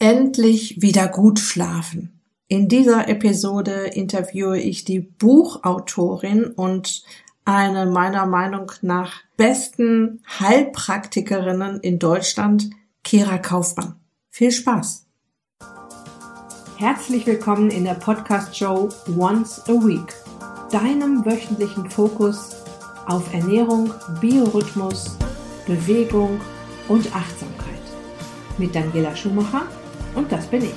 Endlich wieder gut schlafen. In dieser Episode interviewe ich die Buchautorin und eine meiner Meinung nach besten Heilpraktikerinnen in Deutschland, Kira Kaufmann. Viel Spaß! Herzlich willkommen in der Podcast-Show Once a Week, deinem wöchentlichen Fokus auf Ernährung, Biorhythmus, Bewegung und Achtsamkeit. Mit Daniela Schumacher und das bin ich.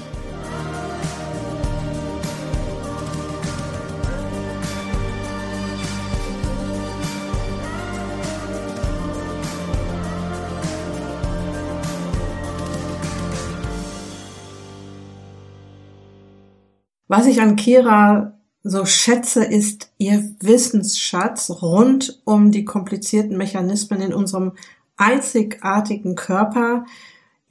Was ich an Kira so schätze, ist ihr Wissensschatz rund um die komplizierten Mechanismen in unserem einzigartigen Körper,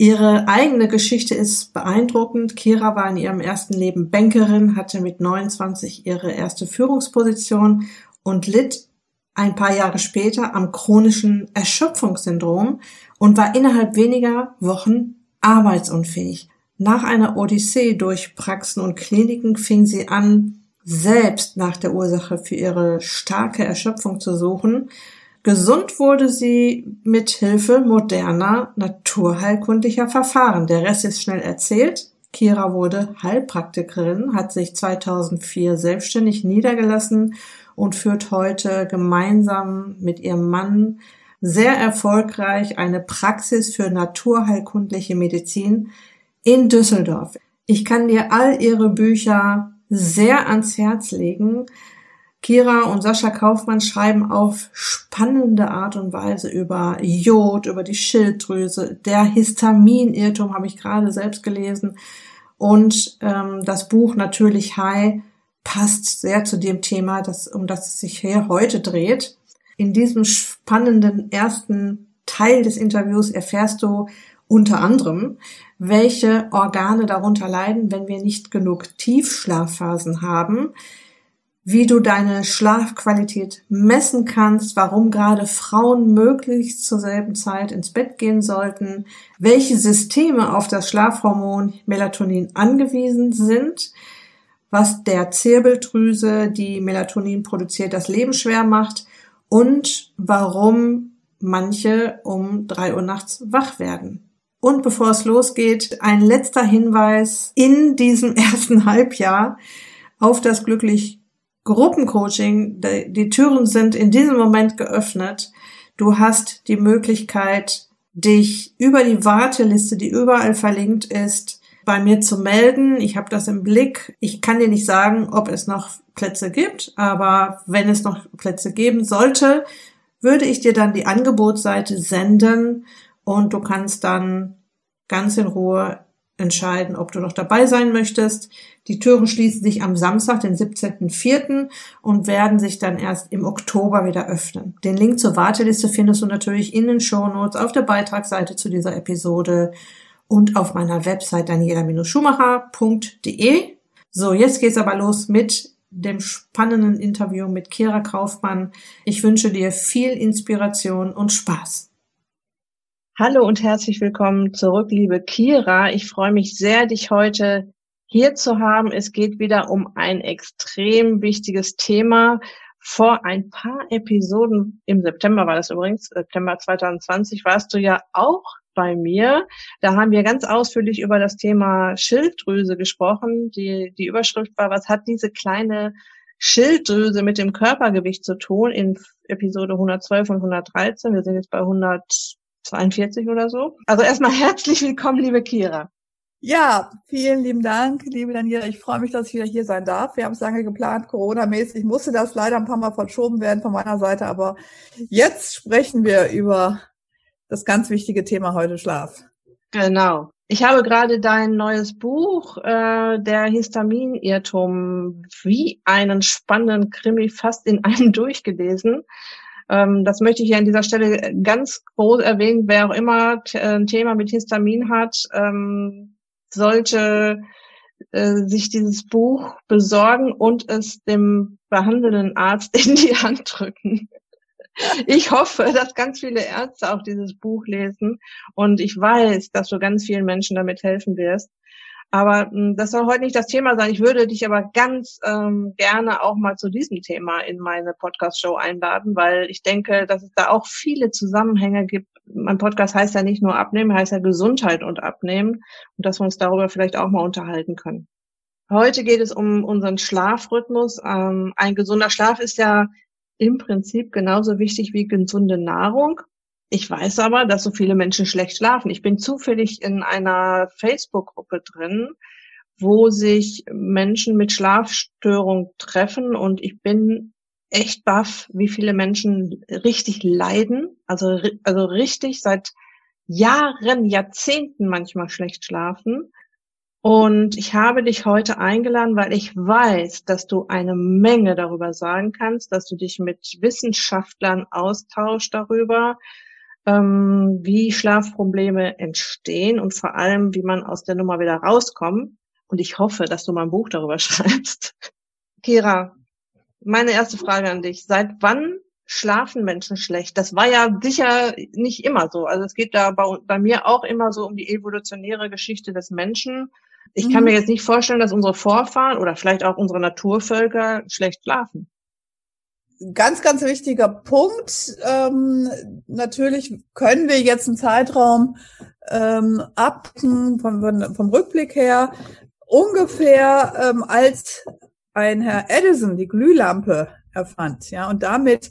Ihre eigene Geschichte ist beeindruckend. Kira war in ihrem ersten Leben Bankerin, hatte mit 29 ihre erste Führungsposition und litt ein paar Jahre später am chronischen Erschöpfungssyndrom und war innerhalb weniger Wochen arbeitsunfähig. Nach einer Odyssee durch Praxen und Kliniken fing sie an, selbst nach der Ursache für ihre starke Erschöpfung zu suchen Gesund wurde sie mit Hilfe moderner naturheilkundlicher Verfahren. Der Rest ist schnell erzählt. Kira wurde Heilpraktikerin, hat sich 2004 selbstständig niedergelassen und führt heute gemeinsam mit ihrem Mann sehr erfolgreich eine Praxis für naturheilkundliche Medizin in Düsseldorf. Ich kann dir all ihre Bücher sehr ans Herz legen. Kira und Sascha Kaufmann schreiben auf spannende Art und Weise über Jod, über die Schilddrüse. Der Histaminirrtum habe ich gerade selbst gelesen. Und ähm, das Buch Natürlich High passt sehr zu dem Thema, das, um das es sich hier heute dreht. In diesem spannenden ersten Teil des Interviews erfährst du unter anderem, welche Organe darunter leiden, wenn wir nicht genug Tiefschlafphasen haben, wie du deine Schlafqualität messen kannst, warum gerade Frauen möglichst zur selben Zeit ins Bett gehen sollten, welche Systeme auf das Schlafhormon Melatonin angewiesen sind, was der Zirbeldrüse, die Melatonin produziert, das Leben schwer macht und warum manche um drei Uhr nachts wach werden. Und bevor es losgeht, ein letzter Hinweis in diesem ersten Halbjahr auf das glücklich Gruppencoaching, die Türen sind in diesem Moment geöffnet. Du hast die Möglichkeit, dich über die Warteliste, die überall verlinkt ist, bei mir zu melden. Ich habe das im Blick. Ich kann dir nicht sagen, ob es noch Plätze gibt, aber wenn es noch Plätze geben sollte, würde ich dir dann die Angebotsseite senden und du kannst dann ganz in Ruhe entscheiden, ob du noch dabei sein möchtest. Die Türen schließen sich am Samstag, den 17.04. und werden sich dann erst im Oktober wieder öffnen. Den Link zur Warteliste findest du natürlich in den Show Notes auf der Beitragsseite zu dieser Episode und auf meiner Website daniela-schumacher.de. So, jetzt geht's aber los mit dem spannenden Interview mit Kira Kaufmann. Ich wünsche dir viel Inspiration und Spaß. Hallo und herzlich willkommen zurück, liebe Kira. Ich freue mich sehr, dich heute hier zu haben. Es geht wieder um ein extrem wichtiges Thema. Vor ein paar Episoden, im September war das übrigens, September 2020, warst du ja auch bei mir. Da haben wir ganz ausführlich über das Thema Schilddrüse gesprochen. Die, die Überschrift war, was hat diese kleine Schilddrüse mit dem Körpergewicht zu tun in Episode 112 und 113. Wir sind jetzt bei 100 42 oder so. Also erstmal herzlich willkommen, liebe Kira. Ja, vielen lieben Dank, liebe Daniela. Ich freue mich, dass ich wieder hier sein darf. Wir haben es lange geplant, Corona-mäßig musste das leider ein paar Mal verschoben werden von meiner Seite, aber jetzt sprechen wir über das ganz wichtige Thema heute Schlaf. Genau. Ich habe gerade dein neues Buch, äh, der Histaminirrtum, wie einen spannenden Krimi fast in einem durchgelesen. Ähm, das möchte ich hier an dieser Stelle ganz groß erwähnen. Wer auch immer äh, ein Thema mit Histamin hat, ähm, sollte äh, sich dieses Buch besorgen und es dem behandelnden Arzt in die Hand drücken. Ich hoffe, dass ganz viele Ärzte auch dieses Buch lesen und ich weiß, dass du ganz vielen Menschen damit helfen wirst. Aber mh, hm, das soll heute nicht das Thema sein. Ich würde dich aber ganz ähm, gerne auch mal zu diesem Thema in meine Podcast-Show einladen, weil ich denke, dass es da auch viele Zusammenhänge gibt. Mein Podcast heißt ja nicht nur Abnehmen, heißt ja Gesundheit und Abnehmen und dass wir uns darüber vielleicht auch mal unterhalten können. Heute geht es um unseren Schlafrhythmus. Ähm, ein gesunder Schlaf ist ja im Prinzip genauso wichtig wie gesunde Nahrung. Ich weiß aber, dass so viele Menschen schlecht schlafen. Ich bin zufällig in einer Facebook-Gruppe drin, wo sich Menschen mit Schlafstörung treffen und ich bin echt baff, wie viele Menschen richtig leiden, also, also richtig seit Jahren, Jahrzehnten manchmal schlecht schlafen. Und ich habe dich heute eingeladen, weil ich weiß, dass du eine Menge darüber sagen kannst, dass du dich mit Wissenschaftlern austauschst darüber, ähm, wie Schlafprobleme entstehen und vor allem, wie man aus der Nummer wieder rauskommt. Und ich hoffe, dass du mal ein Buch darüber schreibst. Kira, meine erste Frage an dich. Seit wann schlafen Menschen schlecht? Das war ja sicher nicht immer so. Also es geht da bei, bei mir auch immer so um die evolutionäre Geschichte des Menschen. Ich mhm. kann mir jetzt nicht vorstellen, dass unsere Vorfahren oder vielleicht auch unsere Naturvölker schlecht schlafen ganz, ganz wichtiger Punkt. Ähm, natürlich können wir jetzt einen Zeitraum ähm, ab vom, vom Rückblick her ungefähr ähm, als ein Herr Edison die Glühlampe erfand, ja, und damit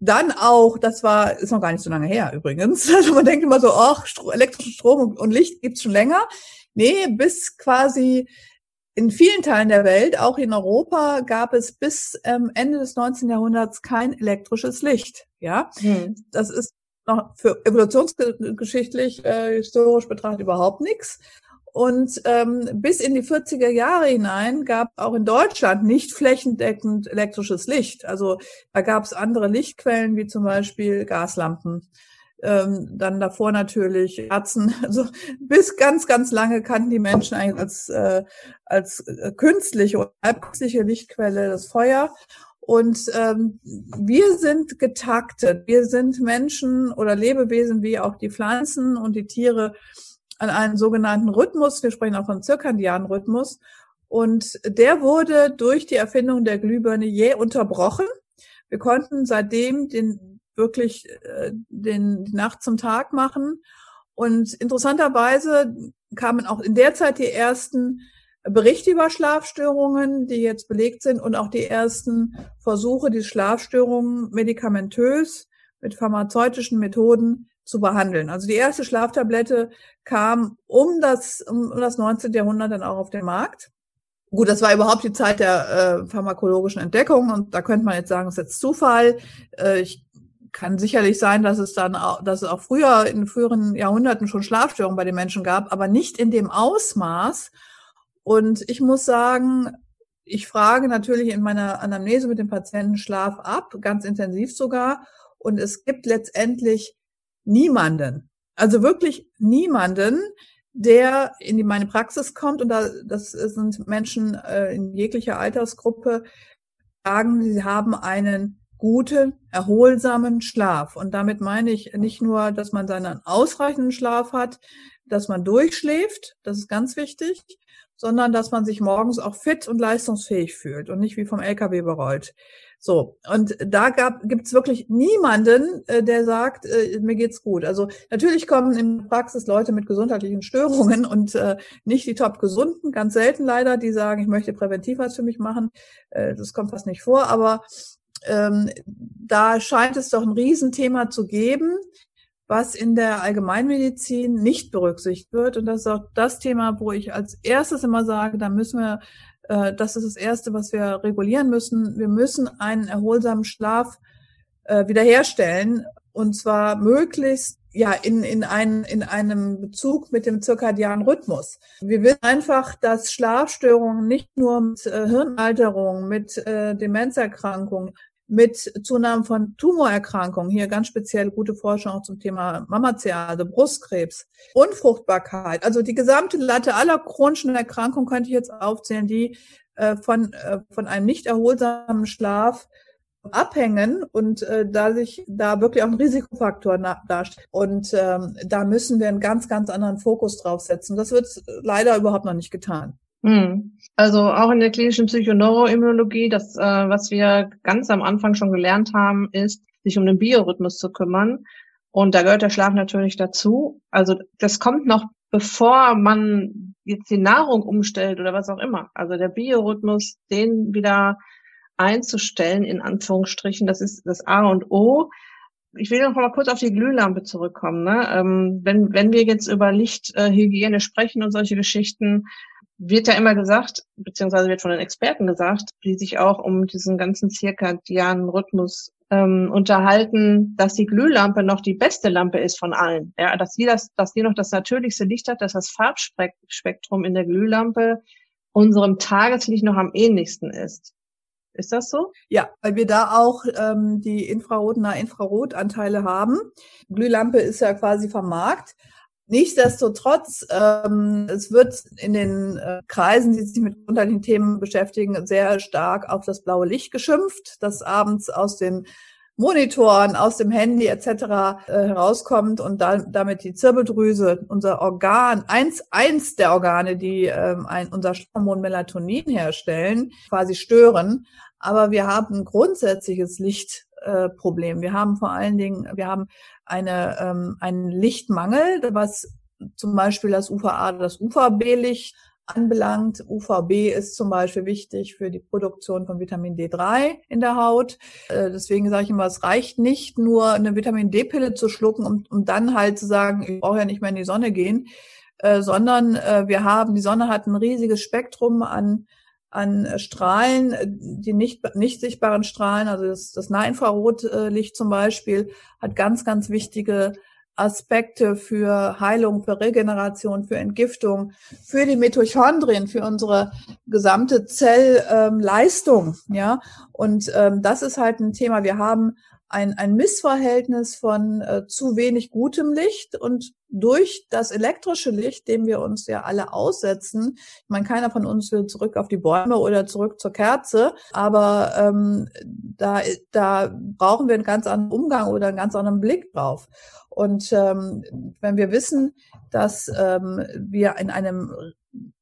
dann auch, das war, ist noch gar nicht so lange her übrigens. Also man denkt immer so, ach, elektrischen Strom und Licht gibt's schon länger. Nee, bis quasi in vielen Teilen der Welt, auch in Europa, gab es bis ähm, Ende des 19. Jahrhunderts kein elektrisches Licht. Ja, hm. das ist noch für evolutionsgeschichtlich, äh, historisch betrachtet überhaupt nichts. Und ähm, bis in die 40er Jahre hinein gab auch in Deutschland nicht flächendeckend elektrisches Licht. Also da gab es andere Lichtquellen, wie zum Beispiel Gaslampen ähm, dann davor natürlich Herzen. Also bis ganz, ganz lange kannten die Menschen eigentlich als, äh, als äh, künstliche oder halbkünstliche Lichtquelle das Feuer. Und ähm, wir sind getaktet. Wir sind Menschen oder Lebewesen wie auch die Pflanzen und die Tiere an einen sogenannten Rhythmus. Wir sprechen auch von zirkadianen Rhythmus. Und der wurde durch die Erfindung der Glühbirne je unterbrochen. Wir konnten seitdem den wirklich äh, den, die Nacht zum Tag machen. Und interessanterweise kamen auch in der Zeit die ersten Berichte über Schlafstörungen, die jetzt belegt sind, und auch die ersten Versuche, die Schlafstörungen medikamentös mit pharmazeutischen Methoden zu behandeln. Also die erste Schlaftablette kam um das, um das 19. Jahrhundert dann auch auf den Markt. Gut, das war überhaupt die Zeit der äh, pharmakologischen Entdeckung und da könnte man jetzt sagen, es ist jetzt Zufall. Äh, ich kann sicherlich sein, dass es dann auch, dass es auch früher in früheren Jahrhunderten schon Schlafstörungen bei den Menschen gab, aber nicht in dem Ausmaß. Und ich muss sagen, ich frage natürlich in meiner Anamnese mit dem Patienten Schlaf ab, ganz intensiv sogar. Und es gibt letztendlich niemanden, also wirklich niemanden, der in die, meine Praxis kommt. Und da, das sind Menschen äh, in jeglicher Altersgruppe, sagen, sie haben einen guten, erholsamen Schlaf. Und damit meine ich nicht nur, dass man seinen ausreichenden Schlaf hat, dass man durchschläft, das ist ganz wichtig, sondern dass man sich morgens auch fit und leistungsfähig fühlt und nicht wie vom LKW berollt. So, und da gab, gibt's wirklich niemanden, äh, der sagt, äh, mir geht's gut. Also natürlich kommen in Praxis Leute mit gesundheitlichen Störungen und äh, nicht die top gesunden, ganz selten leider, die sagen, ich möchte präventiv was für mich machen. Äh, das kommt fast nicht vor, aber ähm, da scheint es doch ein Riesenthema zu geben, was in der Allgemeinmedizin nicht berücksichtigt wird. Und das ist auch das Thema, wo ich als erstes immer sage, da müssen wir, äh, das ist das Erste, was wir regulieren müssen. Wir müssen einen erholsamen Schlaf äh, wiederherstellen und zwar möglichst ja, in, in, ein, in einem Bezug mit dem zirkadianen Rhythmus. Wir wissen einfach, dass Schlafstörungen nicht nur mit äh, Hirnalterung, mit äh, Demenzerkrankungen, mit Zunahmen von Tumorerkrankungen, hier ganz speziell gute Forschung auch zum Thema Mammazial, also Brustkrebs, Unfruchtbarkeit, also die gesamte Latte aller chronischen Erkrankungen könnte ich jetzt aufzählen, die äh, von, äh, von einem nicht erholsamen Schlaf abhängen und äh, da sich da wirklich auch ein Risikofaktor darstellt. Und ähm, da müssen wir einen ganz, ganz anderen Fokus drauf setzen. Das wird leider überhaupt noch nicht getan. Hm. Also auch in der klinischen Psychoneuroimmunologie, das, äh, was wir ganz am Anfang schon gelernt haben, ist, sich um den Biorhythmus zu kümmern. Und da gehört der Schlaf natürlich dazu. Also das kommt noch bevor man jetzt die Nahrung umstellt oder was auch immer. Also der Biorhythmus, den wieder einzustellen, in Anführungsstrichen, das ist das A und O. Ich will noch mal kurz auf die Glühlampe zurückkommen. Ne? Ähm, wenn, wenn wir jetzt über Lichthygiene sprechen und solche Geschichten, wird ja immer gesagt, beziehungsweise wird von den Experten gesagt, die sich auch um diesen ganzen zirkadianen Rhythmus ähm, unterhalten, dass die Glühlampe noch die beste Lampe ist von allen. Ja, dass sie das, dass sie noch das natürlichste Licht hat, dass das Farbspektrum in der Glühlampe unserem Tageslicht noch am ähnlichsten ist. Ist das so? Ja, weil wir da auch ähm, die Infrarot- und Infrarotanteile haben. Glühlampe ist ja quasi vom Markt. Nichtsdestotrotz, ähm, es wird in den äh, Kreisen, die sich mit unterschiedlichen Themen beschäftigen, sehr stark auf das blaue Licht geschimpft, das abends aus den Monitoren, aus dem Handy etc. Äh, herauskommt und dann damit die Zirbeldrüse, unser Organ, eins, eins der Organe, die ähm, ein, unser Hormon Melatonin herstellen, quasi stören. Aber wir haben ein grundsätzliches Lichtproblem. Äh, wir haben vor allen Dingen, wir haben eine, ähm, einen Lichtmangel, was zum Beispiel das UVA, das UVB-Licht anbelangt. UVB ist zum Beispiel wichtig für die Produktion von Vitamin D3 in der Haut. Äh, deswegen sage ich immer, es reicht nicht nur eine Vitamin D-Pille zu schlucken, um, um dann halt zu sagen, ich brauche ja nicht mehr in die Sonne gehen, äh, sondern äh, wir haben, die Sonne hat ein riesiges Spektrum an an Strahlen, die nicht, nicht sichtbaren Strahlen, also das, das Nahinfrarotlicht zum Beispiel, hat ganz, ganz wichtige Aspekte für Heilung, für Regeneration, für Entgiftung, für die Mitochondrien, für unsere gesamte Zellleistung, ähm, ja. Und ähm, das ist halt ein Thema. Wir haben ein, ein Missverhältnis von äh, zu wenig gutem Licht und durch das elektrische Licht, dem wir uns ja alle aussetzen, ich meine, keiner von uns will zurück auf die Bäume oder zurück zur Kerze, aber ähm, da, da brauchen wir einen ganz anderen Umgang oder einen ganz anderen Blick drauf. Und ähm, wenn wir wissen, dass ähm, wir in einem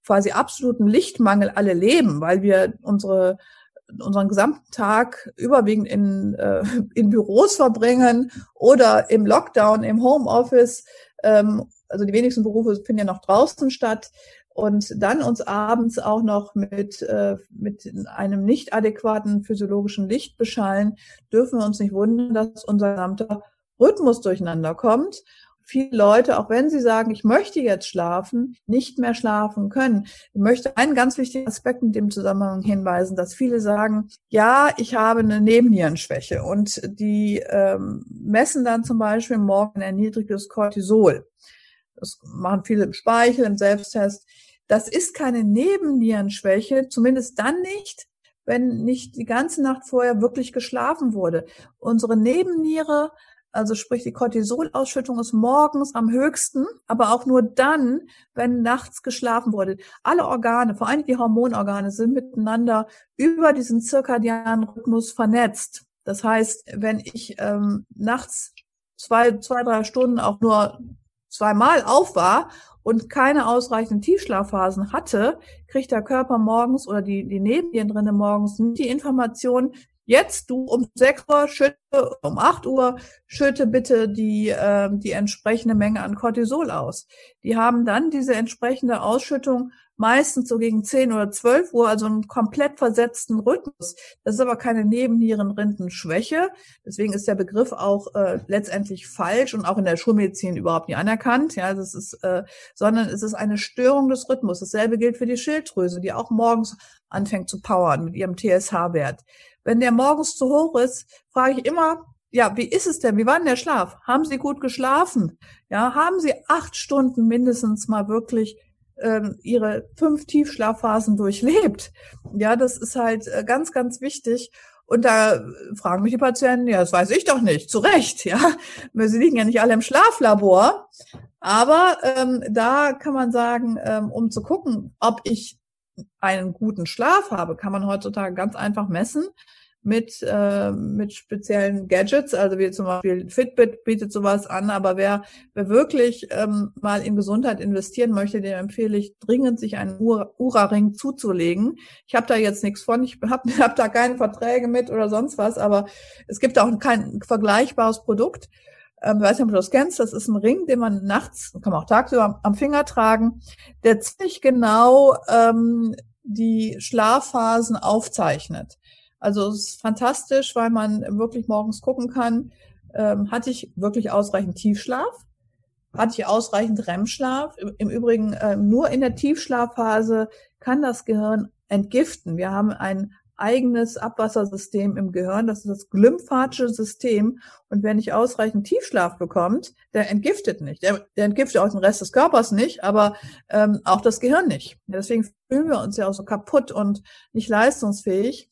quasi absoluten Lichtmangel alle leben, weil wir unsere unseren gesamten Tag überwiegend in, äh, in Büros verbringen oder im Lockdown, im Homeoffice. Ähm, also die wenigsten Berufe finden ja noch draußen statt. Und dann uns abends auch noch mit, äh, mit einem nicht adäquaten physiologischen Licht beschallen, dürfen wir uns nicht wundern, dass unser gesamter Rhythmus durcheinander kommt viele Leute, auch wenn sie sagen, ich möchte jetzt schlafen, nicht mehr schlafen können. Ich möchte einen ganz wichtigen Aspekt in dem Zusammenhang hinweisen, dass viele sagen, ja, ich habe eine Nebennierenschwäche und die ähm, messen dann zum Beispiel morgen ein erniedrigtes Cortisol. Das machen viele im Speichel, im Selbsttest. Das ist keine Nebennierenschwäche, zumindest dann nicht, wenn nicht die ganze Nacht vorher wirklich geschlafen wurde. Unsere Nebenniere also sprich, die Cortisolausschüttung ist morgens am höchsten, aber auch nur dann, wenn nachts geschlafen wurde. Alle Organe, vor allem die Hormonorgane, sind miteinander über diesen zirkadianen Rhythmus vernetzt. Das heißt, wenn ich ähm, nachts zwei, zwei, drei Stunden auch nur zweimal auf war und keine ausreichenden Tiefschlafphasen hatte, kriegt der Körper morgens oder die, die Nebennieren drinnen morgens nicht die Information, Jetzt du um 6 Uhr schütte, um 8 Uhr schütte bitte die, äh, die entsprechende Menge an Cortisol aus. Die haben dann diese entsprechende Ausschüttung meistens so gegen 10 oder 12 Uhr, also einen komplett versetzten Rhythmus. Das ist aber keine Nebennierenrindenschwäche. Deswegen ist der Begriff auch äh, letztendlich falsch und auch in der Schulmedizin überhaupt nicht anerkannt. Ja, das ist, äh, sondern es ist eine Störung des Rhythmus. Dasselbe gilt für die Schilddrüse, die auch morgens anfängt zu powern mit ihrem TSH-Wert. Wenn der morgens zu hoch ist, frage ich immer, ja, wie ist es denn? Wie war denn der Schlaf? Haben Sie gut geschlafen? Ja, haben Sie acht Stunden mindestens mal wirklich ähm, Ihre fünf Tiefschlafphasen durchlebt? Ja, das ist halt äh, ganz, ganz wichtig. Und da fragen mich die Patienten, ja, das weiß ich doch nicht. Zu Recht, ja. Sie liegen ja nicht alle im Schlaflabor. Aber ähm, da kann man sagen, ähm, um zu gucken, ob ich einen guten Schlaf habe, kann man heutzutage ganz einfach messen mit, äh, mit speziellen Gadgets, also wie zum Beispiel Fitbit bietet sowas an, aber wer, wer wirklich ähm, mal in Gesundheit investieren möchte, dem empfehle ich dringend, sich einen Ura-Ring zuzulegen. Ich habe da jetzt nichts von, ich habe hab da keine Verträge mit oder sonst was, aber es gibt auch kein vergleichbares Produkt. Ähm, ich weiß nicht, ob du das kennst, das ist ein Ring, den man nachts, kann man auch tagsüber am Finger tragen, der ziemlich genau ähm, die Schlafphasen aufzeichnet. Also es ist fantastisch, weil man wirklich morgens gucken kann, ähm, hatte ich wirklich ausreichend Tiefschlaf? Hatte ich ausreichend REM-Schlaf? Im Übrigen, äh, nur in der Tiefschlafphase kann das Gehirn entgiften. Wir haben ein eigenes Abwassersystem im Gehirn, das ist das glymphatische System. Und wer nicht ausreichend Tiefschlaf bekommt, der entgiftet nicht. Der, der entgiftet auch den Rest des Körpers nicht, aber ähm, auch das Gehirn nicht. Deswegen fühlen wir uns ja auch so kaputt und nicht leistungsfähig.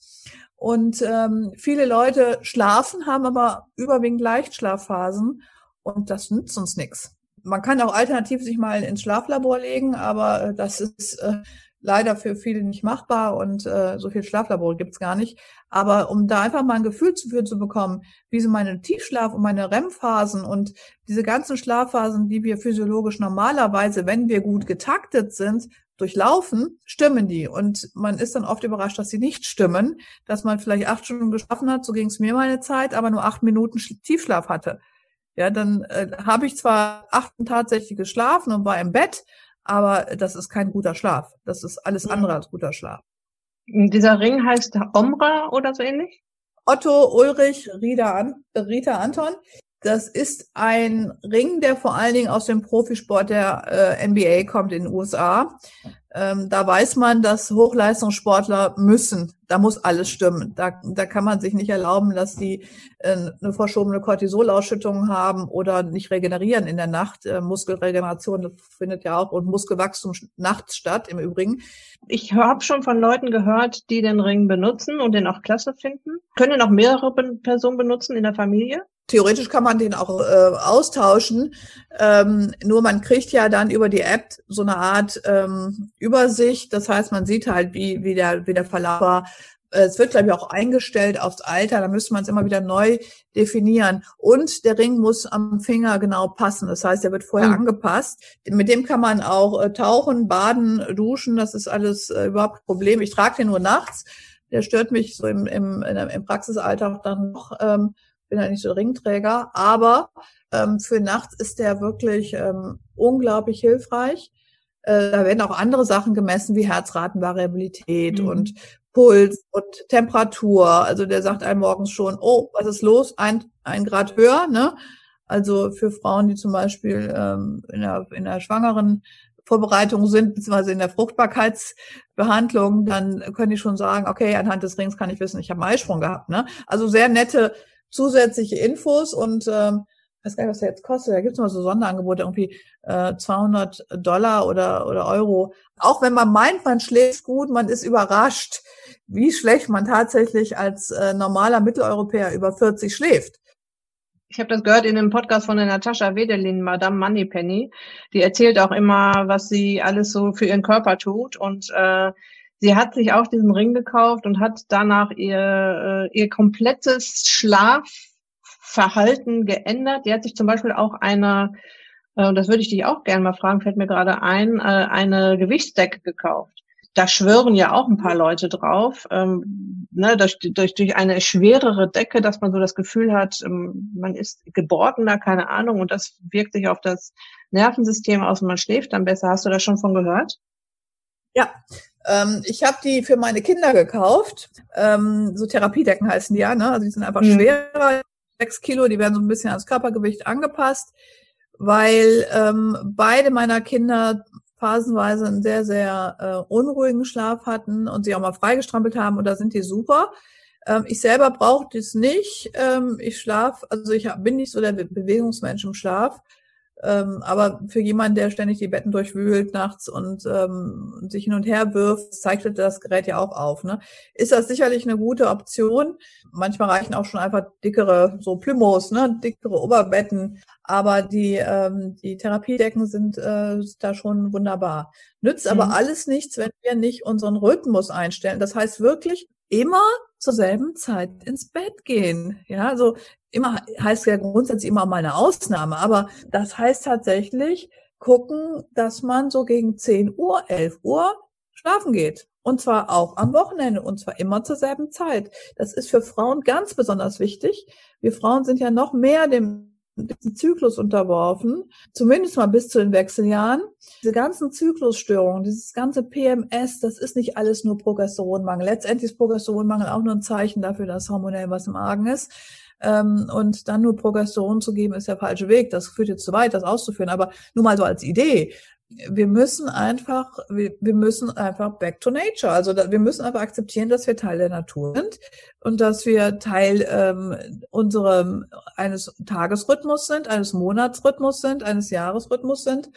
Und ähm, viele Leute schlafen, haben aber überwiegend Leichtschlafphasen und das nützt uns nichts. Man kann auch alternativ sich mal ins Schlaflabor legen, aber äh, das ist äh, leider für viele nicht machbar und äh, so viel Schlaflabore gibt's gar nicht. Aber um da einfach mal ein Gefühl für zu bekommen, wie sind meine Tiefschlaf- und meine REM-Phasen und diese ganzen Schlafphasen, die wir physiologisch normalerweise, wenn wir gut getaktet sind, durchlaufen, stimmen die. Und man ist dann oft überrascht, dass sie nicht stimmen, dass man vielleicht acht Stunden geschlafen hat, so ging es mir meine Zeit, aber nur acht Minuten Tiefschlaf hatte. Ja, dann äh, habe ich zwar acht tatsächlich geschlafen und war im Bett, aber das ist kein guter Schlaf. Das ist alles andere als guter Schlaf. Dieser Ring heißt Omra oder so ähnlich? Otto Ulrich Rita, Rita Anton. Das ist ein Ring, der vor allen Dingen aus dem Profisport der äh, NBA kommt in den USA. Ähm, da weiß man, dass Hochleistungssportler müssen. Da muss alles stimmen. Da, da kann man sich nicht erlauben, dass die äh, eine verschobene Cortisolausschüttung haben oder nicht regenerieren in der Nacht. Äh, Muskelregeneration findet ja auch und Muskelwachstum nachts statt im Übrigen. Ich habe schon von Leuten gehört, die den Ring benutzen und den auch klasse finden. Können auch mehrere Personen benutzen in der Familie? Theoretisch kann man den auch äh, austauschen. Ähm, nur man kriegt ja dann über die App so eine Art ähm, Übersicht. Das heißt, man sieht halt, wie, wie, der, wie der Verlauf war. Äh, es wird, glaube ich, auch eingestellt aufs Alter. Da müsste man es immer wieder neu definieren. Und der Ring muss am Finger genau passen. Das heißt, er wird vorher mhm. angepasst. Mit dem kann man auch äh, tauchen, baden, duschen. Das ist alles äh, überhaupt kein Problem. Ich trage den nur nachts. Der stört mich so im, im, im Praxisalltag dann noch. Ähm, bin ja nicht so Ringträger, aber ähm, für nachts ist der wirklich ähm, unglaublich hilfreich. Äh, da werden auch andere Sachen gemessen wie Herzratenvariabilität mhm. und Puls und Temperatur. Also der sagt einem morgens schon, oh, was ist los? Ein, ein Grad höher, ne? Also für Frauen, die zum Beispiel ähm, in, der, in der schwangeren Vorbereitung sind, beziehungsweise in der Fruchtbarkeitsbehandlung, dann können die schon sagen, okay, anhand des Rings kann ich wissen, ich habe einen Eisprung gehabt. Ne? Also sehr nette zusätzliche Infos und ähm, weiß gar nicht, was der jetzt kostet. Da gibt es mal so Sonderangebote, irgendwie äh, 200 Dollar oder, oder Euro. Auch wenn man meint, man schläft gut, man ist überrascht, wie schlecht man tatsächlich als äh, normaler Mitteleuropäer über 40 schläft. Ich habe das gehört in dem Podcast von der Natascha Wedelin, Madame Moneypenny. Die erzählt auch immer, was sie alles so für ihren Körper tut und äh, Sie hat sich auch diesen Ring gekauft und hat danach ihr, äh, ihr komplettes Schlafverhalten geändert. Die hat sich zum Beispiel auch eine, äh, das würde ich dich auch gerne mal fragen, fällt mir gerade ein, äh, eine Gewichtsdecke gekauft. Da schwören ja auch ein paar Leute drauf, ähm, ne, durch, durch, durch eine schwerere Decke, dass man so das Gefühl hat, ähm, man ist gebordener, keine Ahnung, und das wirkt sich auf das Nervensystem aus und man schläft dann besser. Hast du das schon von gehört? Ja, ähm, ich habe die für meine Kinder gekauft. Ähm, so Therapiedecken heißen die ja, ne? Also die sind einfach mhm. schwerer, sechs Kilo, die werden so ein bisschen ans Körpergewicht angepasst, weil ähm, beide meiner Kinder phasenweise einen sehr, sehr äh, unruhigen Schlaf hatten und sie auch mal freigestrampelt haben und da sind die super. Ähm, ich selber brauche das nicht. Ähm, ich schlaf, also ich bin nicht so der Bewegungsmensch im Schlaf. Ähm, aber für jemanden, der ständig die Betten durchwühlt nachts und ähm, sich hin und her wirft, zeichnet das Gerät ja auch auf. Ne? Ist das sicherlich eine gute Option. Manchmal reichen auch schon einfach dickere, so Plymos, ne? dickere Oberbetten. Aber die, ähm, die Therapiedecken sind äh, da schon wunderbar. Nützt mhm. aber alles nichts, wenn wir nicht unseren Rhythmus einstellen. Das heißt wirklich immer zur selben Zeit ins Bett gehen. Ja, also immer heißt ja grundsätzlich immer mal eine Ausnahme, aber das heißt tatsächlich gucken, dass man so gegen 10 Uhr, 11 Uhr schlafen geht. Und zwar auch am Wochenende und zwar immer zur selben Zeit. Das ist für Frauen ganz besonders wichtig. Wir Frauen sind ja noch mehr dem diesen Zyklus unterworfen, zumindest mal bis zu den Wechseljahren. Diese ganzen Zyklusstörungen, dieses ganze PMS, das ist nicht alles nur Progesteronmangel. Letztendlich ist Progesteronmangel auch nur ein Zeichen dafür, dass hormonell was im Argen ist. Ähm, und dann nur Progesteron zu geben, ist der falsche Weg. Das führt jetzt zu weit, das auszuführen. Aber nur mal so als Idee wir müssen einfach, wir, wir müssen einfach back to nature. Also da, wir müssen einfach akzeptieren, dass wir Teil der Natur sind und dass wir Teil ähm, unserem eines Tagesrhythmus sind, eines Monatsrhythmus sind, eines Jahresrhythmus sind.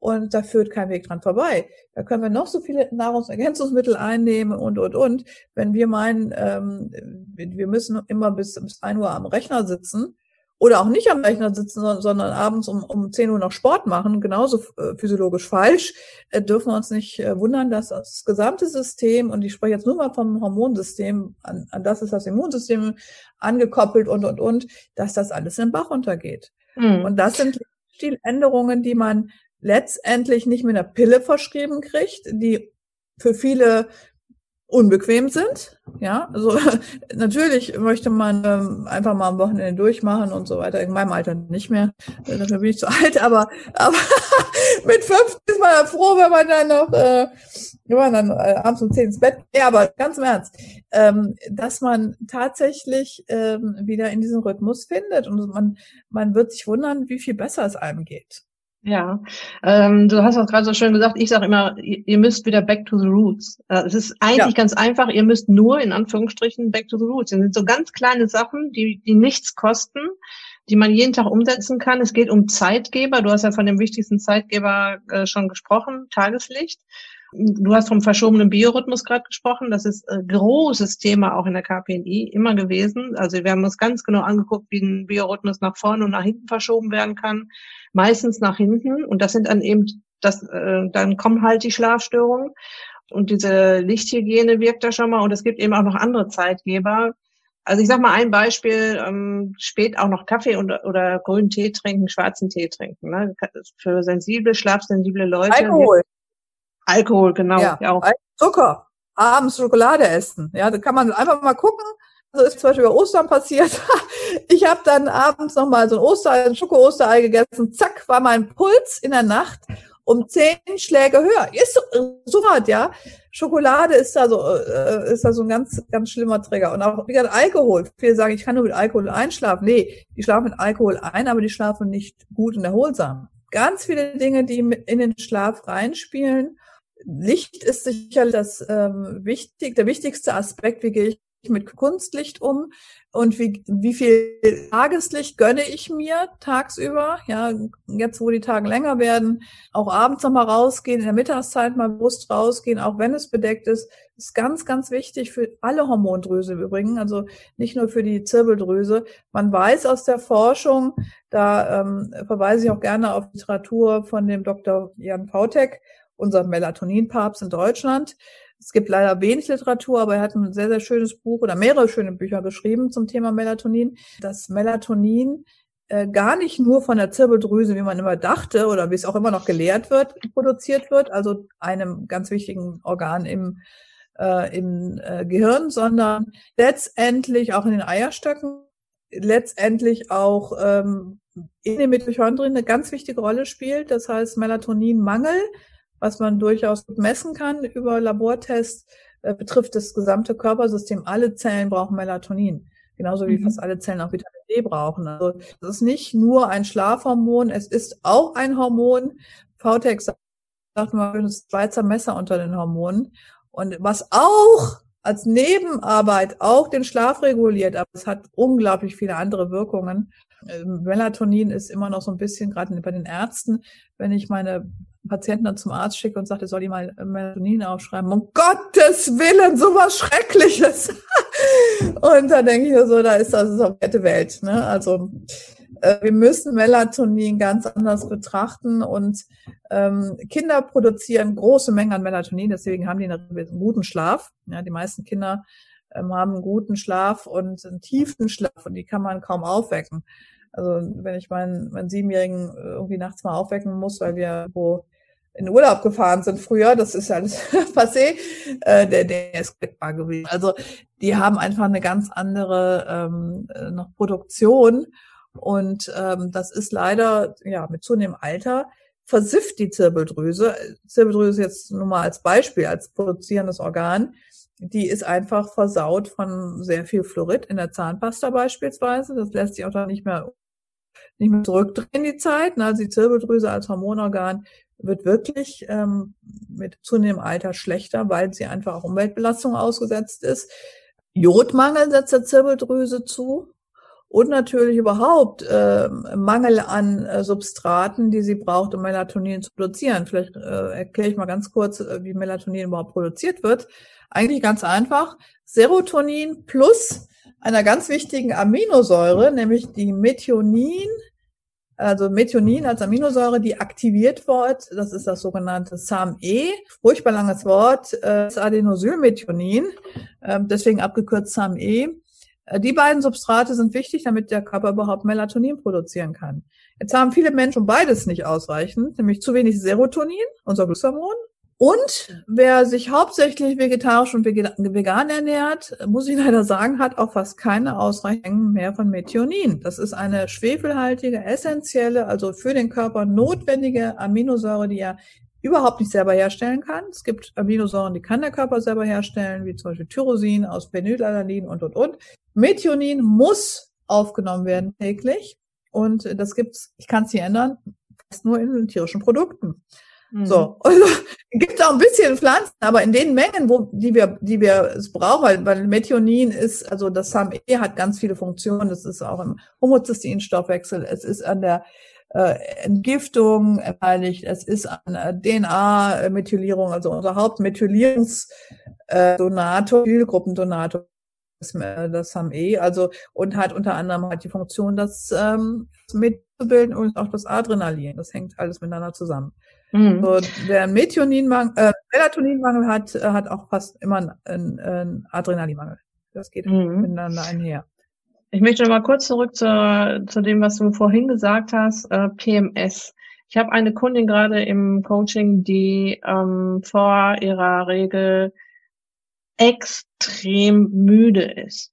Und da führt kein Weg dran vorbei. Da können wir noch so viele Nahrungsergänzungsmittel einnehmen und, und, und. Wenn wir meinen, ähm, wir müssen immer bis, bis ein Uhr am Rechner sitzen, oder auch nicht am Rechner sitzen, sondern, sondern abends um, um 10 Uhr noch Sport machen, genauso äh, physiologisch falsch, äh, dürfen wir uns nicht äh, wundern, dass das gesamte System, und ich spreche jetzt nur mal vom Hormonsystem, an, an das ist das Immunsystem angekoppelt und, und, und, dass das alles in den Bach runtergeht. Mhm. Und das sind Stiländerungen, die man letztendlich nicht mit einer Pille verschrieben kriegt, die für viele unbequem sind. Ja, also natürlich möchte man ähm, einfach mal am Wochenende durchmachen und so weiter. In meinem Alter nicht mehr. Äh, dafür bin ich zu alt, aber, aber mit fünf ist man froh, wenn man dann noch, äh, wenn man dann äh, abends um zehn ins Bett. Ja, aber ganz im Ernst, ähm, dass man tatsächlich ähm, wieder in diesen Rhythmus findet und man, man wird sich wundern, wie viel besser es einem geht. Ja, ähm, du hast auch gerade so schön gesagt, ich sage immer, ihr, ihr, müsst wieder back to the roots. Äh, es ist eigentlich ja. ganz einfach, ihr müsst nur in Anführungsstrichen back to the roots. Das sind so ganz kleine Sachen, die, die nichts kosten, die man jeden Tag umsetzen kann. Es geht um Zeitgeber. Du hast ja von dem wichtigsten Zeitgeber äh, schon gesprochen, Tageslicht. Du hast vom verschobenen Biorhythmus gerade gesprochen. Das ist ein großes Thema auch in der KPNI immer gewesen. Also wir haben uns ganz genau angeguckt, wie ein Biorhythmus nach vorne und nach hinten verschoben werden kann. Meistens nach hinten. Und das sind dann eben, das, äh, dann kommen halt die Schlafstörungen. Und diese Lichthygiene wirkt da schon mal. Und es gibt eben auch noch andere Zeitgeber. Also ich sag mal ein Beispiel, ähm, spät auch noch Kaffee und, oder grünen Tee trinken, schwarzen Tee trinken. Ne? Für sensible, schlafsensible Leute. Alkohol. Alkohol, genau. Ja, ja auch. Zucker. Abends Schokolade essen. Ja, da kann man einfach mal gucken. Also ist zum Beispiel bei Ostern passiert. Ich habe dann abends nochmal so ein Oster, ein Schoko-Osterei gegessen. Zack, war mein Puls in der Nacht um zehn Schläge höher. Ist so, so hart, ja. Schokolade ist da so, äh, ist da so ein ganz, ganz schlimmer Träger. Und auch, wie gesagt, Alkohol. Viele sagen, ich kann nur mit Alkohol einschlafen. Nee, die schlafen mit Alkohol ein, aber die schlafen nicht gut und erholsam. Ganz viele Dinge, die in den Schlaf reinspielen. Licht ist sicherlich das ähm, wichtig, der wichtigste Aspekt, wie gehe ich mit Kunstlicht um und wie, wie viel Tageslicht gönne ich mir tagsüber, ja, jetzt wo die Tage länger werden, auch abends nochmal rausgehen, in der Mittagszeit mal bewusst rausgehen, auch wenn es bedeckt ist, ist ganz, ganz wichtig für alle Hormondrüse im Übrigen, also nicht nur für die Zirbeldrüse. Man weiß aus der Forschung, da ähm, verweise ich auch gerne auf Literatur von dem Dr. Jan Pautek, unser Melatoninpapst in Deutschland, es gibt leider wenig Literatur, aber er hat ein sehr, sehr schönes Buch oder mehrere schöne Bücher geschrieben zum Thema Melatonin. Das Melatonin äh, gar nicht nur von der Zirbeldrüse, wie man immer dachte oder wie es auch immer noch gelehrt wird, produziert wird, also einem ganz wichtigen Organ im, äh, im äh, Gehirn, sondern letztendlich auch in den Eierstöcken, letztendlich auch ähm, in den Mitochondrien eine ganz wichtige Rolle spielt. Das heißt, Melatoninmangel was man durchaus messen kann über Labortests, äh, betrifft das gesamte Körpersystem. Alle Zellen brauchen Melatonin, genauso wie mhm. fast alle Zellen auch Vitamin D brauchen. Also es ist nicht nur ein Schlafhormon, es ist auch ein Hormon. VTEX sagt man, das Schweizer Messer unter den Hormonen. Und was auch als Nebenarbeit auch den Schlaf reguliert, aber es hat unglaublich viele andere Wirkungen. Ähm, Melatonin ist immer noch so ein bisschen, gerade bei den Ärzten, wenn ich meine Patienten dann zum Arzt schicke und sage, soll die mal Melatonin aufschreiben. Um Gottes Willen, sowas Schreckliches. und da denke ich mir so, da ist das auch wette Welt. Ne? Also äh, wir müssen Melatonin ganz anders betrachten und ähm, Kinder produzieren große Mengen an Melatonin, deswegen haben die einen guten Schlaf. Ja, die meisten Kinder ähm, haben einen guten Schlaf und einen tiefen Schlaf und die kann man kaum aufwecken. Also wenn ich meinen, meinen Siebenjährigen irgendwie nachts mal aufwecken muss, weil wir wo in Urlaub gefahren sind früher, das ist ja alles passé, äh, der, der ist klickbar gewesen. Also die haben einfach eine ganz andere ähm, äh, noch Produktion und ähm, das ist leider ja mit zunehmendem Alter versifft die Zirbeldrüse. Zirbeldrüse jetzt nur mal als Beispiel, als produzierendes Organ. Die ist einfach versaut von sehr viel Fluorid in der Zahnpasta beispielsweise. Das lässt sich auch dann nicht mehr nicht mehr zurückdrehen die Zeit. Also die Zirbeldrüse als Hormonorgan wird wirklich ähm, mit zunehmendem Alter schlechter, weil sie einfach auch Umweltbelastung ausgesetzt ist. Jodmangel setzt der Zirbeldrüse zu und natürlich überhaupt äh, Mangel an äh, Substraten, die sie braucht, um Melatonin zu produzieren. Vielleicht äh, erkläre ich mal ganz kurz, äh, wie Melatonin überhaupt produziert wird. Eigentlich ganz einfach. Serotonin plus einer ganz wichtigen Aminosäure, nämlich die Methionin, also Methionin als Aminosäure, die aktiviert wird. Das ist das sogenannte SAM-E. Furchtbar langes Wort. Äh, das Adenosylmethionin, äh, deswegen abgekürzt SAM-E. Äh, die beiden Substrate sind wichtig, damit der Körper überhaupt Melatonin produzieren kann. Jetzt haben viele Menschen beides nicht ausreichend, nämlich zu wenig Serotonin, unser Glückshormon, und wer sich hauptsächlich vegetarisch und vegan ernährt, muss ich leider sagen, hat auch fast keine ausreichenden mehr von Methionin. Das ist eine schwefelhaltige, essentielle, also für den Körper notwendige Aminosäure, die er überhaupt nicht selber herstellen kann. Es gibt Aminosäuren, die kann der Körper selber herstellen, wie zum Beispiel Tyrosin aus Phenylalanin und, und, und. Methionin muss aufgenommen werden täglich. Und das gibt's, ich kann es nicht ändern, fast nur in tierischen Produkten. Mhm. So, also, gibt auch ein bisschen Pflanzen, aber in den Mengen, wo die wir, die wir es brauchen, weil, Methionin ist, also das SAMe hat ganz viele Funktionen. Das ist auch im Homozysteinstoffwechsel, es ist an der äh, Entgiftung beteiligt, es ist an DNA-Methylierung, also unser Hauptmethylierungsdonator, äh, Zielgruppendonator das, äh, das SAMe, also und hat unter anderem halt die Funktion, das ähm, mitzubilden und auch das Adrenalin. Das hängt alles miteinander zusammen. Mhm. So, wer einen Methioninmangel, äh, Melatoninmangel hat, äh, hat auch fast immer einen, einen Adrenalinmangel. Das geht mhm. miteinander einher. Ich möchte noch mal kurz zurück zu, zu dem, was du vorhin gesagt hast, äh, PMS. Ich habe eine Kundin gerade im Coaching, die ähm, vor ihrer Regel extrem müde ist.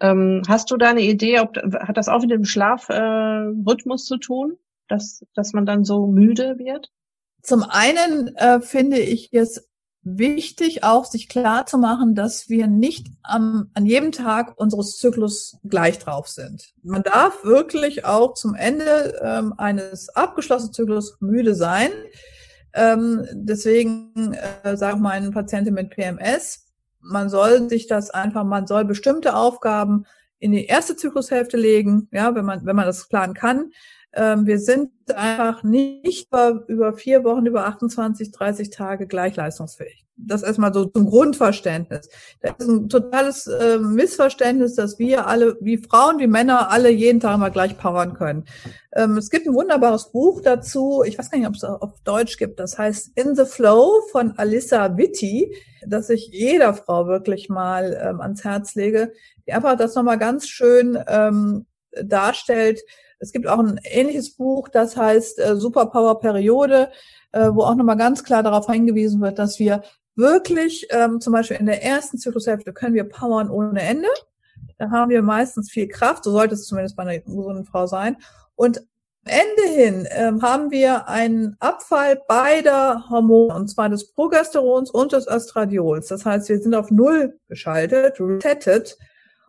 Ähm, hast du da eine Idee, ob hat das auch mit dem Schlafrhythmus äh, zu tun, dass, dass man dann so müde wird? Zum einen äh, finde ich es wichtig, auch sich klar zu machen, dass wir nicht am, an jedem Tag unseres Zyklus gleich drauf sind. Man darf wirklich auch zum Ende ähm, eines abgeschlossenen Zyklus müde sein. Ähm, deswegen äh, sage meinen Patienten mit PMS, man soll sich das einfach, man soll bestimmte Aufgaben in die erste Zyklushälfte legen, ja, wenn man, wenn man das planen kann. Ähm, wir sind einfach nicht über, vier Wochen, über 28, 30 Tage gleich leistungsfähig. Das erstmal so zum Grundverständnis. Das ist ein totales äh, Missverständnis, dass wir alle, wie Frauen, wie Männer, alle jeden Tag mal gleich powern können. Ähm, es gibt ein wunderbares Buch dazu, ich weiß gar nicht, ob es auf Deutsch gibt, das heißt In the Flow von Alissa Witti, dass ich jeder Frau wirklich mal ähm, ans Herz lege, die einfach das nochmal ganz schön ähm, darstellt, es gibt auch ein ähnliches Buch, das heißt äh, Superpower Periode, äh, wo auch nochmal ganz klar darauf hingewiesen wird, dass wir wirklich, ähm, zum Beispiel in der ersten Zyklushälfte können wir powern ohne Ende. Da haben wir meistens viel Kraft, so sollte es zumindest bei einer gesunden Frau sein. Und Ende hin ähm, haben wir einen Abfall beider Hormone, und zwar des Progesterons und des Östradiols. Das heißt, wir sind auf Null geschaltet, resettet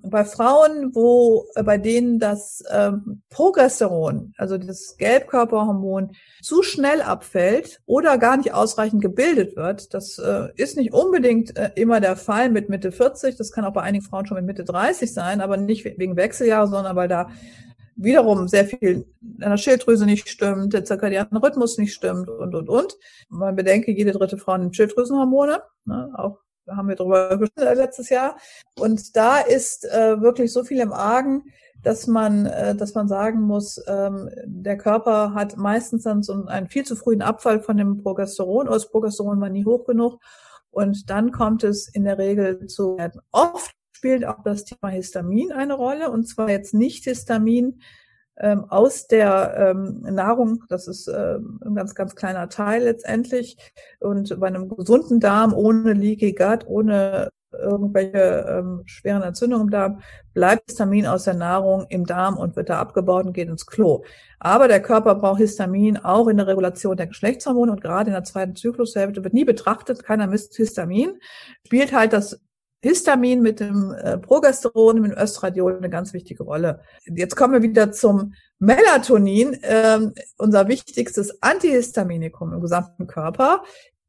bei Frauen, wo äh, bei denen das ähm, Progesteron, also das Gelbkörperhormon, zu schnell abfällt oder gar nicht ausreichend gebildet wird, das äh, ist nicht unbedingt äh, immer der Fall mit Mitte 40, das kann auch bei einigen Frauen schon mit Mitte 30 sein, aber nicht wegen Wechseljahre, sondern weil da wiederum sehr viel in der Schilddrüse nicht stimmt, der zirkadianen Rhythmus nicht stimmt und, und, und. Man bedenke, jede dritte Frau nimmt Schilddrüsenhormone, ne, auch da haben wir drüber gesprochen letztes Jahr. Und da ist äh, wirklich so viel im Argen, dass man, äh, dass man sagen muss, ähm, der Körper hat meistens dann so einen viel zu frühen Abfall von dem Progesteron, oder das Progesteron war nie hoch genug. Und dann kommt es in der Regel zu oft spielt auch das Thema Histamin eine Rolle und zwar jetzt nicht Histamin ähm, aus der ähm, Nahrung, das ist ähm, ein ganz, ganz kleiner Teil letztendlich. Und bei einem gesunden Darm ohne Leaky Gut, ohne irgendwelche ähm, schweren Entzündungen im Darm, bleibt Histamin aus der Nahrung im Darm und wird da abgebaut und geht ins Klo. Aber der Körper braucht Histamin auch in der Regulation der Geschlechtshormone und gerade in der zweiten Zyklushälfte wird nie betrachtet, keiner misst Histamin, spielt halt das Histamin mit dem äh, Progesteron, mit dem Östradiol eine ganz wichtige Rolle. Jetzt kommen wir wieder zum Melatonin. Ähm, unser wichtigstes Antihistaminikum im gesamten Körper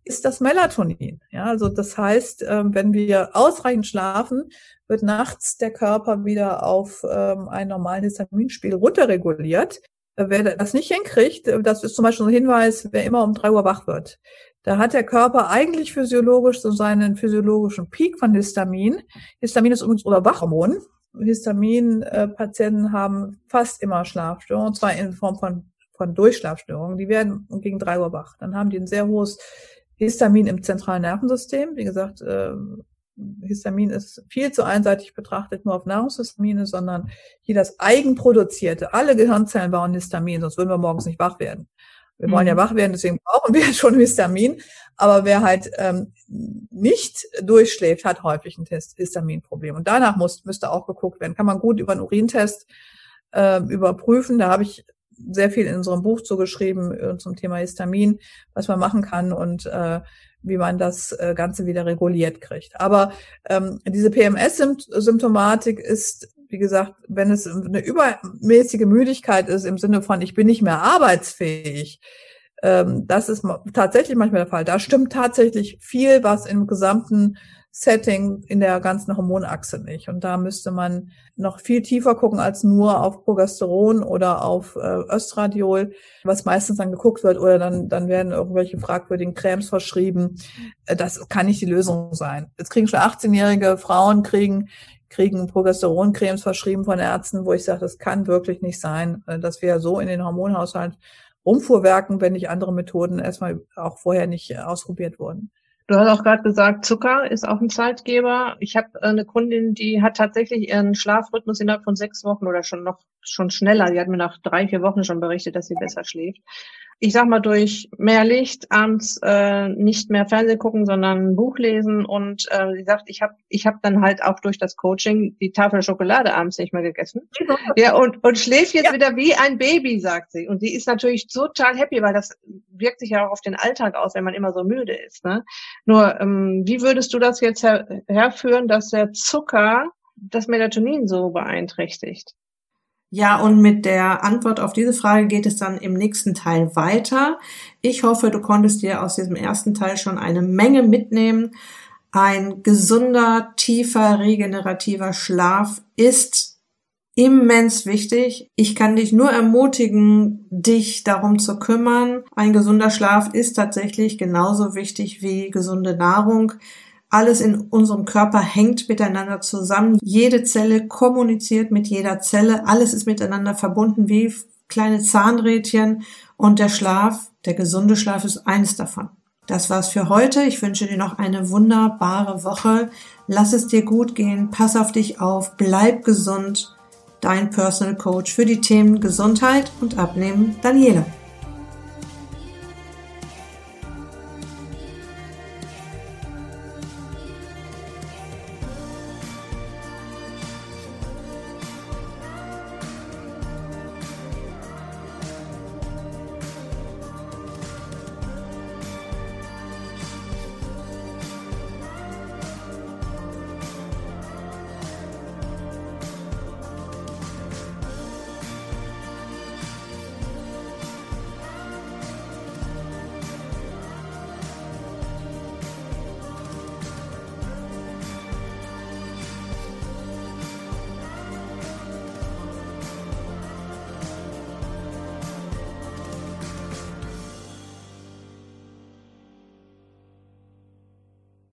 ist das Melatonin. Ja, also das heißt, ähm, wenn wir ausreichend schlafen, wird nachts der Körper wieder auf ähm, einen normalen Histaminspiegel runterreguliert. Wer das nicht hinkriegt, äh, das ist zum Beispiel ein Hinweis, wer immer um drei Uhr wach wird. Da hat der Körper eigentlich physiologisch so seinen physiologischen Peak von Histamin. Histamin ist übrigens unser Wachhormon. Histamin-Patienten haben fast immer Schlafstörungen, und zwar in Form von, von Durchschlafstörungen. Die werden gegen drei Uhr wach. Dann haben die ein sehr hohes Histamin im zentralen Nervensystem. Wie gesagt, äh, Histamin ist viel zu einseitig betrachtet, nur auf Nahrungshistamine, sondern hier das eigenproduzierte. Alle Gehirnzellen bauen Histamin, sonst würden wir morgens nicht wach werden. Wir wollen ja mhm. wach werden, deswegen brauchen wir schon Histamin. Aber wer halt ähm, nicht durchschläft, hat häufig ein Histaminproblem. Und danach muss, müsste auch geguckt werden. Kann man gut über einen Urintest äh, überprüfen. Da habe ich sehr viel in unserem Buch zugeschrieben äh, zum Thema Histamin, was man machen kann und äh, wie man das äh, Ganze wieder reguliert kriegt. Aber ähm, diese PMS-Symptomatik ist wie gesagt, wenn es eine übermäßige Müdigkeit ist im Sinne von, ich bin nicht mehr arbeitsfähig, ähm, das ist tatsächlich manchmal der Fall. Da stimmt tatsächlich viel, was im gesamten Setting in der ganzen Hormonachse nicht. Und da müsste man noch viel tiefer gucken als nur auf Progesteron oder auf äh, Östradiol, was meistens dann geguckt wird oder dann, dann werden irgendwelche fragwürdigen Cremes verschrieben. Äh, das kann nicht die Lösung sein. Jetzt kriegen schon 18-jährige Frauen kriegen kriegen Progesteroncremes verschrieben von Ärzten, wo ich sage, das kann wirklich nicht sein, äh, dass wir so in den Hormonhaushalt rumfuhrwerken, wenn nicht andere Methoden erstmal auch vorher nicht ausprobiert wurden. Du hast auch gerade gesagt, Zucker ist auch ein Zeitgeber. Ich habe äh, eine Kundin, die hat tatsächlich ihren Schlafrhythmus innerhalb von sechs Wochen oder schon noch schon schneller. Die hat mir nach drei, vier Wochen schon berichtet, dass sie besser schläft ich sag mal, durch mehr Licht, abends äh, nicht mehr Fernsehen gucken, sondern ein Buch lesen und äh, sie sagt, ich habe ich hab dann halt auch durch das Coaching die Tafel Schokolade abends nicht mehr gegessen. ja, und, und schläft jetzt ja. wieder wie ein Baby, sagt sie. Und sie ist natürlich total happy, weil das wirkt sich ja auch auf den Alltag aus, wenn man immer so müde ist. Ne? Nur, ähm, wie würdest du das jetzt her herführen, dass der Zucker das Melatonin so beeinträchtigt? Ja, und mit der Antwort auf diese Frage geht es dann im nächsten Teil weiter. Ich hoffe, du konntest dir aus diesem ersten Teil schon eine Menge mitnehmen. Ein gesunder, tiefer, regenerativer Schlaf ist immens wichtig. Ich kann dich nur ermutigen, dich darum zu kümmern. Ein gesunder Schlaf ist tatsächlich genauso wichtig wie gesunde Nahrung. Alles in unserem Körper hängt miteinander zusammen. Jede Zelle kommuniziert mit jeder Zelle. Alles ist miteinander verbunden wie kleine Zahnrädchen. Und der Schlaf, der gesunde Schlaf ist eines davon. Das war's für heute. Ich wünsche dir noch eine wunderbare Woche. Lass es dir gut gehen. Pass auf dich auf. Bleib gesund. Dein Personal Coach für die Themen Gesundheit und Abnehmen, Daniela.